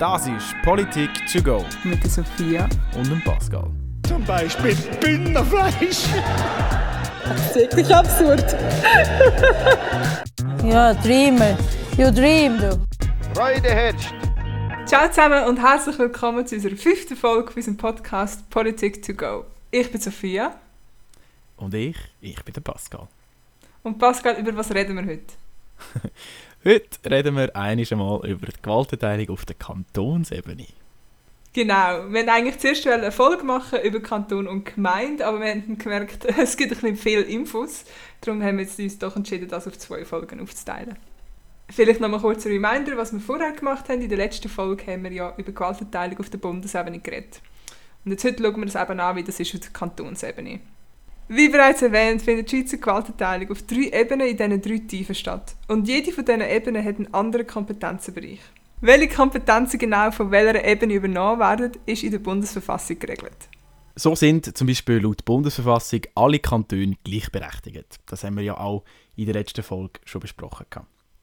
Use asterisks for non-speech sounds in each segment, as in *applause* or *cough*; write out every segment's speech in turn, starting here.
Das ist Politik to go Mit der Sophia. und dem Pascal. Zum Beispiel Bündnerfleisch. Das ist wirklich absurd. *laughs* Ja, Dreamer. You dream, du. Freude herrscht. Ciao zusammen und herzlich willkommen zu unserer fünften Folge unserem Podcast Politik to go. Ich bin Sophia Und ich, ich bin der Pascal. und Pascal, über was reden wir heute? *laughs* Heute reden wir einmal über die Gewaltenteilung auf der Kantonsebene. Genau, wir wollten eigentlich zuerst eine Folge machen über Kanton und Gemeinde, aber wir haben gemerkt, *laughs* es gibt ein bisschen viel Infos. Darum haben wir uns doch entschieden, das auf zwei Folgen aufzuteilen. Vielleicht noch mal kurz ein Reminder, was wir vorher gemacht haben. In der letzten Folge haben wir ja über Gewaltenteilung auf der Bundesebene geredet. Und jetzt heute schauen wir uns eben an, wie das ist auf der Kantonsebene. Wie bereits erwähnt, findet die Schweizer Gewaltenteilung auf drei Ebenen in diesen drei Tiefen statt. Und jede von diesen Ebenen hat einen anderen Kompetenzenbereich. Welche Kompetenzen genau von welcher Ebene übernommen werden, ist in der Bundesverfassung geregelt. So sind zum Beispiel laut Bundesverfassung alle Kantone gleichberechtigt. Das haben wir ja auch in der letzten Folge schon besprochen.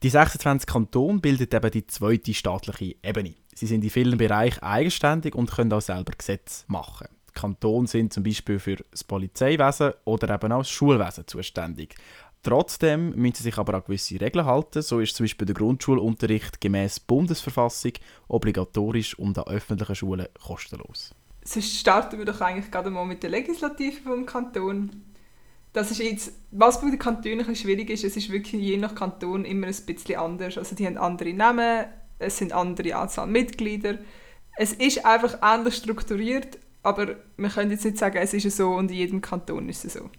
Die 26 Kantone bilden eben die zweite staatliche Ebene. Sie sind in vielen Bereichen eigenständig und können auch selber Gesetze machen. Die Kantone sind zum Beispiel für das Polizeiwesen oder eben auch das Schulwesen zuständig. Trotzdem müssen sie sich aber an gewisse Regeln halten. So ist zum Beispiel der Grundschulunterricht gemäß Bundesverfassung obligatorisch und an öffentlichen Schulen kostenlos. Sonst starten wir doch eigentlich gerade mal mit der Legislative vom Kanton. Das ist jetzt, was bei den Kantonen ein schwierig ist, es ist wirklich je nach Kanton immer ein bisschen anders. Also die haben andere Namen, es sind andere Anzahl Mitglieder. Es ist einfach ähnlich strukturiert, aber wir können jetzt nicht sagen, es ist so und in jedem Kanton ist es so.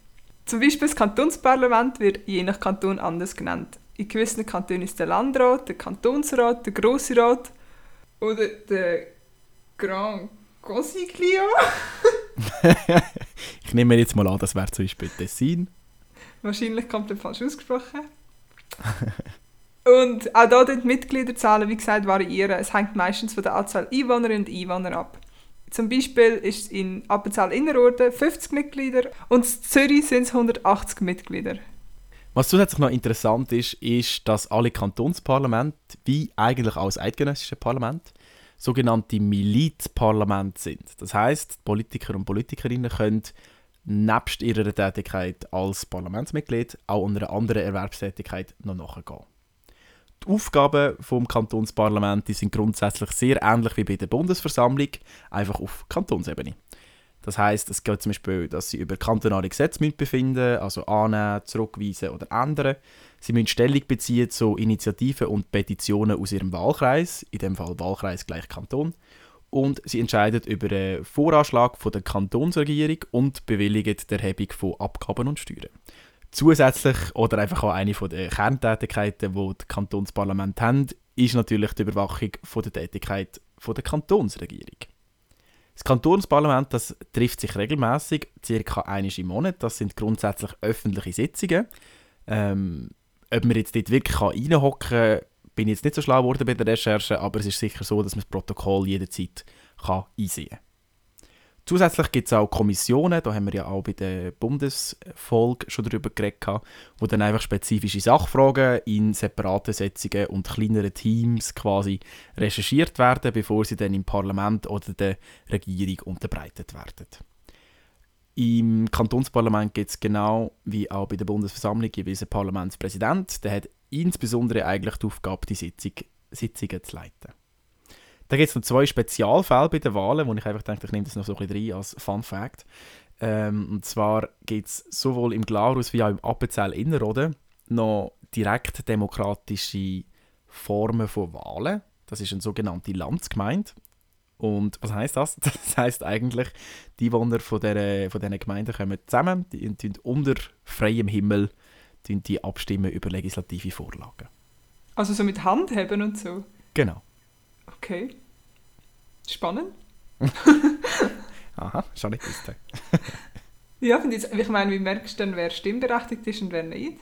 Zum Beispiel das Kantonsparlament wird je nach Kanton anders genannt. In gewissen Kantonen ist der Landrat, der Kantonsrat, der Grosse Rat oder der Grand Consiglio. *laughs* Ich nehme mir jetzt mal an, das wäre zum Beispiel Tessin. Wahrscheinlich komplett falsch ausgesprochen. *laughs* und auch da die Mitgliederzahlen, wie gesagt, variieren. Es hängt meistens von der Anzahl Einwohnerinnen und Einwohner ab. Zum Beispiel ist es in Appenzell Innerrhoden 50 Mitglieder und in Zürich sind es 180 Mitglieder. Was zusätzlich noch interessant ist, ist, dass alle Kantonsparlamente, wie eigentlich auch das eidgenössische Parlament, sogenannte Milizparlamente sind. Das heißt, Politiker und Politikerinnen können nebst ihrer Tätigkeit als Parlamentsmitglied auch einer anderen Erwerbstätigkeit noch nachgehen. Die Aufgaben vom Kantonsparlament sind grundsätzlich sehr ähnlich wie bei der Bundesversammlung, einfach auf Kantonsebene. Das heißt, es geht zum Beispiel, dass sie über kantonale Gesetze befinden, also annehmen, zurückweisen oder ändern. Sie müssen Stellung beziehen zu Initiativen und Petitionen aus ihrem Wahlkreis, in dem Fall Wahlkreis gleich Kanton. Und sie entscheiden über den Voranschlag der Kantonsregierung und bewilligen die Erhebung von Abgaben und Steuern. Zusätzlich oder einfach auch eine der Kerntätigkeiten, die die Kantonsparlamente haben, ist natürlich die Überwachung der Tätigkeit der Kantonsregierung. Das Kantonsparlament das trifft sich regelmäßig, circa einmal im Monat. Das sind grundsätzlich öffentliche Sitzungen. Ähm, ob man jetzt dort wirklich reinhocken kann, bin ich jetzt nicht so schlau geworden bei der Recherche, aber es ist sicher so, dass man das Protokoll jederzeit kann einsehen kann. Zusätzlich gibt es auch Kommissionen, da haben wir ja auch bei der Bundesfolge schon darüber geredet, wo dann einfach spezifische Sachfragen in separaten Setzungen und kleineren Teams quasi recherchiert werden, bevor sie dann im Parlament oder der Regierung unterbreitet werden. Im Kantonsparlament gibt es genau wie auch bei der Bundesversammlung jeweils einen Parlamentspräsident. Der hat insbesondere eigentlich die Aufgabe, die Sitzung, Sitzungen zu leiten. Da gibt es noch zwei Spezialfälle bei den Wahlen, wo ich einfach denke, ich nehme das noch so ein bisschen rein als Fun Fact. Ähm, und zwar gibt es sowohl im Glarus wie auch im Appenzell Innerrhoden noch direkt demokratische Formen von Wahlen. Das ist eine sogenannte Landsgemeinde. Und was heißt das? *laughs* Das heißt eigentlich, die Einwohner von, der, von diesen Gemeinden kommen zusammen, die, die unter freiem Himmel die abstimmen über legislative Vorlagen. Also so mit Handheben und so. Genau. Okay. Spannend. *laughs* Aha, schon nicht gewusst. *laughs* Ja, finde ich, ich meine, wie merkst du dann, wer stimmberechtigt ist und wer nicht?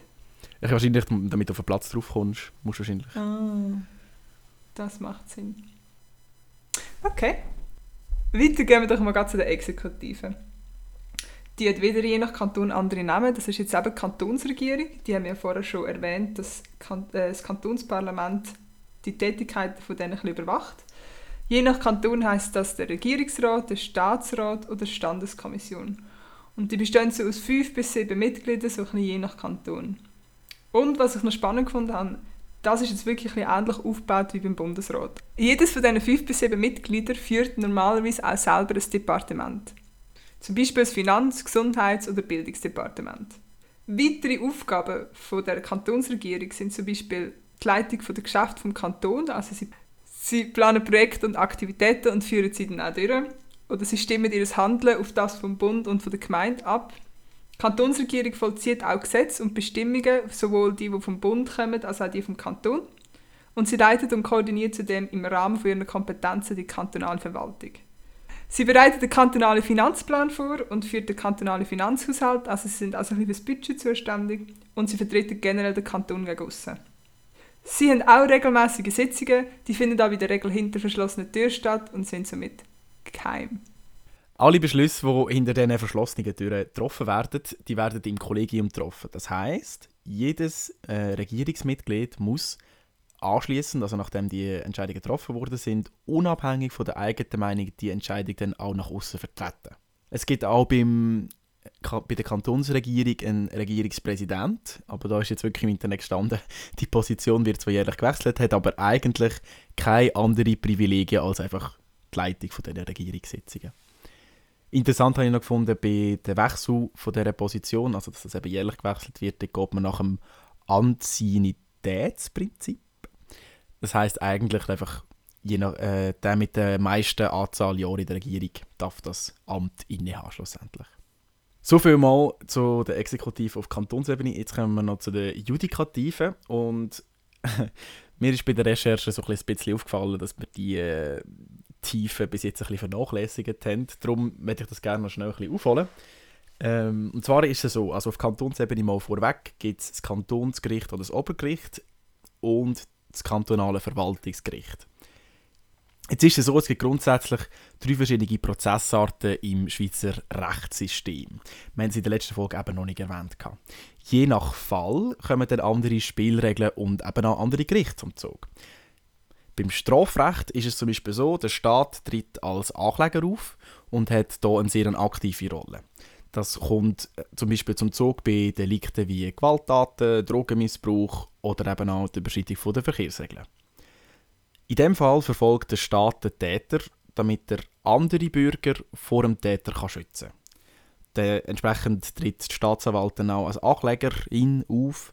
Ich wahrscheinlich, damit du auf den Platz drauf kommst, musst du wahrscheinlich. Ah, das macht Sinn. Okay. Weiter gehen wir doch mal ganz zu der Exekutive. Die hat wieder je nach Kanton andere Namen. Das ist jetzt eben die Kantonsregierung. Die haben ja vorher schon erwähnt, dass äh, das Kantonsparlament die Tätigkeiten von denen ein überwacht. Je nach Kanton heißt das der Regierungsrat, der Staatsrat oder Standeskommission. Und die bestehen so aus fünf bis sieben Mitgliedern, so ein je nach Kanton. Und was ich noch spannend gefunden habe, das ist jetzt wirklich ein ähnlich aufgebaut wie beim Bundesrat. Jedes von diesen fünf bis sieben Mitgliedern führt normalerweise auch selber ein Departement. Zum Beispiel das Finanz-, Gesundheits- oder Bildungsdepartement. Weitere Aufgaben von der Kantonsregierung sind zum Beispiel die Leitung der Geschäfte vom Kanton, also sie, sie planen Projekte und Aktivitäten und führen sie dann auch durch. Oder sie stimmen ihr Handeln auf das vom Bund und von der Gemeinde ab. Die Kantonsregierung vollzieht auch Gesetze und Bestimmungen, sowohl die, die vom Bund kommen, als auch die vom Kanton. Und sie leitet und koordiniert zudem im Rahmen von ihren Kompetenzen die kantonale Verwaltung. Sie bereitet den kantonalen Finanzplan vor und führt den kantonalen Finanzhaushalt, also sie sind also für das Budget zuständig und sie vertreten generell den Kanton gegen aussen. Sie haben auch regelmäßige Sitzungen, die finden auch in der Regel hinter verschlossenen Türen statt und sind somit geheim. Alle Beschlüsse, die hinter diesen verschlossenen Türen getroffen werden, die werden im Kollegium getroffen. Das heißt, jedes äh, Regierungsmitglied muss anschließend, also nachdem die Entscheidungen getroffen worden sind, unabhängig von der eigenen Meinung die Entscheidung dann auch nach außen vertreten. Es gibt auch beim, bei der Kantonsregierung einen Regierungspräsident, aber da ist jetzt wirklich im Internet gestanden, *laughs* die Position wird zwar jährlich gewechselt, hat aber eigentlich keine andere Privilegien als einfach die Leitung dieser Regierungssitzungen. Interessant habe ich noch gefunden, bei dem Wechsel von dieser Position, also dass das eben jährlich gewechselt wird, da geht man nach dem Anzienitätsprinzip das heißt eigentlich einfach, je nach, äh, der mit der meisten Anzahl Jahre in der Regierung darf das Amt innehaben schlussendlich. So viel mal zu der Exekutive auf Kantonsebene. Jetzt kommen wir noch zu der Judikative und *laughs* mir ist bei der Recherche so ein bisschen aufgefallen, dass wir die äh, Tiefe bis jetzt ein bisschen vernachlässigt haben. Darum möchte ich das gerne noch schnell ein bisschen aufholen. Ähm, und zwar ist es so, also auf Kantonsebene mal vorweg gibt es das Kantonsgericht oder das Obergericht und das kantonale Verwaltungsgericht. Jetzt ist es so, es gibt grundsätzlich drei verschiedene Prozessarten im Schweizer Rechtssystem. Wir haben es in der letzten Folge eben noch nicht erwähnt. Je nach Fall kommen dann andere Spielregeln und eben auch andere Gerichte zum Zug. Beim Strafrecht ist es zum Beispiel so, der Staat tritt als Ankläger auf und hat hier eine sehr aktive Rolle. Das kommt äh, zum Beispiel zum Zug bei Delikten wie Gewalttaten, Drogenmissbrauch oder eben auch die Überschreitung der Verkehrsregeln. In dem Fall verfolgt der Staat den Täter, damit er andere Bürger vor dem Täter schützen kann. Entsprechend tritt die Staatsanwaltin auch als Anklägerin auf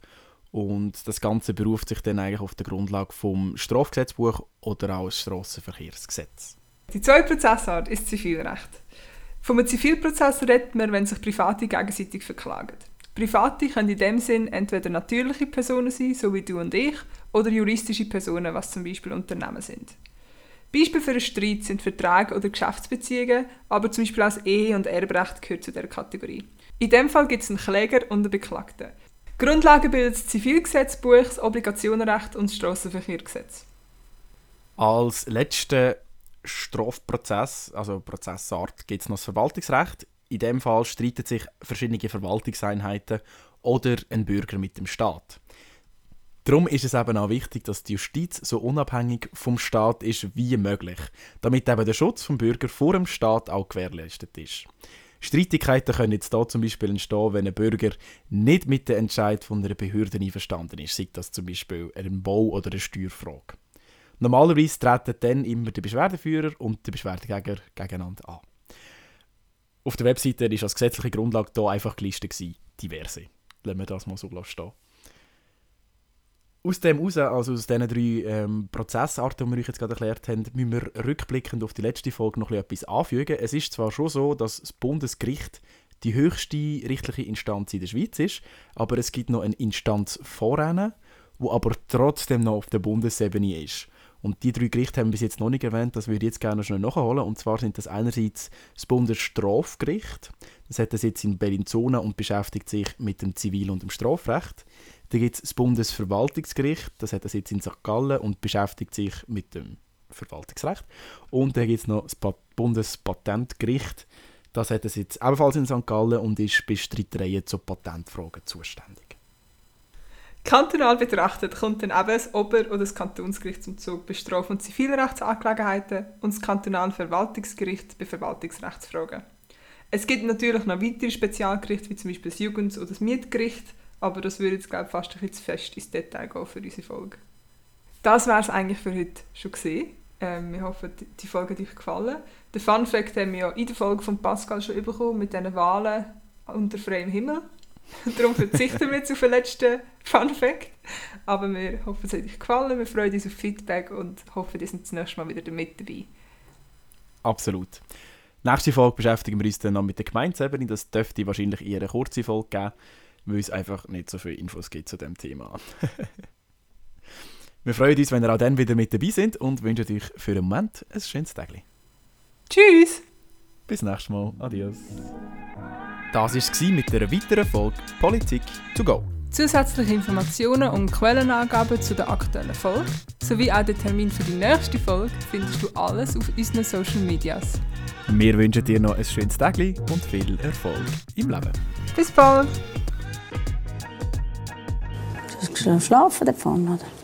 und das Ganze beruft sich dann eigentlich auf der Grundlage vom Strafgesetzbuch oder auch das Strassenverkehrsgesetz. Die zweite Prozessart ist Zivilrecht. Vom Zivilprozess redet man, wenn sich Private gegenseitig verklagen. Private können in dem Sinn entweder natürliche Personen sein, so wie du und ich, oder juristische Personen, was zum Beispiel Unternehmen sind. Beispiel für einen Streit sind Verträge oder Geschäftsbeziehungen, aber zum Beispiel auch Ehe- und Erbrecht gehört zu dieser Kategorie. In dem Fall gibt es einen Kläger und einen Beklagten. Grundlage bildet das Zivilgesetzbuch, das Obligationenrecht und das Strassenverkehrsgesetz. Als letzte Strafprozess, also Prozessart, gibt es noch das Verwaltungsrecht. In dem Fall streiten sich verschiedene Verwaltungseinheiten oder ein Bürger mit dem Staat. Darum ist es eben auch wichtig, dass die Justiz so unabhängig vom Staat ist wie möglich, damit eben der Schutz vom Bürger vor dem Staat auch gewährleistet ist. Streitigkeiten können jetzt hier zum Beispiel entstehen, wenn ein Bürger nicht mit dem Entscheid von einer Behörde einverstanden ist, sei das zum Beispiel eine Bau- oder eine Steuerfrage. Normalerweise treten dann immer der Beschwerdeführer und der Beschwerdegänger gegeneinander an. Auf der Webseite war als gesetzliche Grundlage hier einfach gelistet, gewesen, diverse. Lassen wir das mal so stehen. Aus dem heraus, also aus diesen drei ähm, Prozessarten, die wir euch jetzt gerade erklärt haben, müssen wir rückblickend auf die letzte Folge noch etwas anfügen. Es ist zwar schon so, dass das Bundesgericht die höchste richtliche Instanz in der Schweiz ist, aber es gibt noch eine Instanz voran, wo aber trotzdem noch auf der Bundesebene ist. Und die drei Gerichte haben wir bis jetzt noch nicht erwähnt, das würde ich jetzt gerne schnell nachholen. Und zwar sind das einerseits das Bundesstrafgericht, das hat den Sitz in Bellinzona und beschäftigt sich mit dem Zivil- und dem Strafrecht. Dann gibt es das Bundesverwaltungsgericht, das hat den Sitz in St. Gallen und beschäftigt sich mit dem Verwaltungsrecht. Und dann gibt es noch das Bundespatentgericht, das hat den Sitz ebenfalls in St. Gallen und ist bei Streitereien zu Patentfragen zuständig. Kantonal betrachtet kommt dann eben das Ober- oder das Kantonsgericht zum Zug bei Straf- und Zivilrechtsangelegenheiten und das Kantonale Verwaltungsgericht bei Verwaltungsrechtsfragen. Es gibt natürlich noch weitere Spezialgerichte, wie zum Beispiel das Jugend- oder das Mietgericht, aber das würde jetzt glaube ich, fast ein bisschen zu fest ins Detail gehen für unsere Folge. Das wäre es eigentlich für heute schon gesehen. Ähm, wir hoffen, die- die Folge hat euch gefallen. Den Fun Fact haben wir ja in der Folge von Pascal schon bekommen, mit diesen Wahlen unter freiem Himmel. *laughs* Darum verzichten wir jetzt auf den letzten Fun Fact. Aber wir hoffen, es hat euch gefallen. Wir freuen uns auf Feedback und hoffen, ihr seid das nächste Mal wieder mit dabei. Absolut. Nächste Folge beschäftigen wir uns dann noch mit der Gemeinsebene. Das dürfte wahrscheinlich eher eine kurze Folge geben, weil es einfach nicht so viele Infos gibt zu dem Thema. *laughs* wir freuen uns, wenn ihr auch dann wieder mit dabei sind und wünschen euch für den Moment ein schönes Tag. Tschüss! Bis nächstes Mal. Adios. Das war es mit einer weiteren Folge Politik to go. Zusätzliche Informationen und Quellenangaben zu der aktuellen Folge sowie auch den Termin für die nächste Folge findest du alles auf unseren Social Medias. Wir wünschen dir noch ein schönes Tag und viel Erfolg im Leben. Bis bald! Du hast schlafen davon, oder?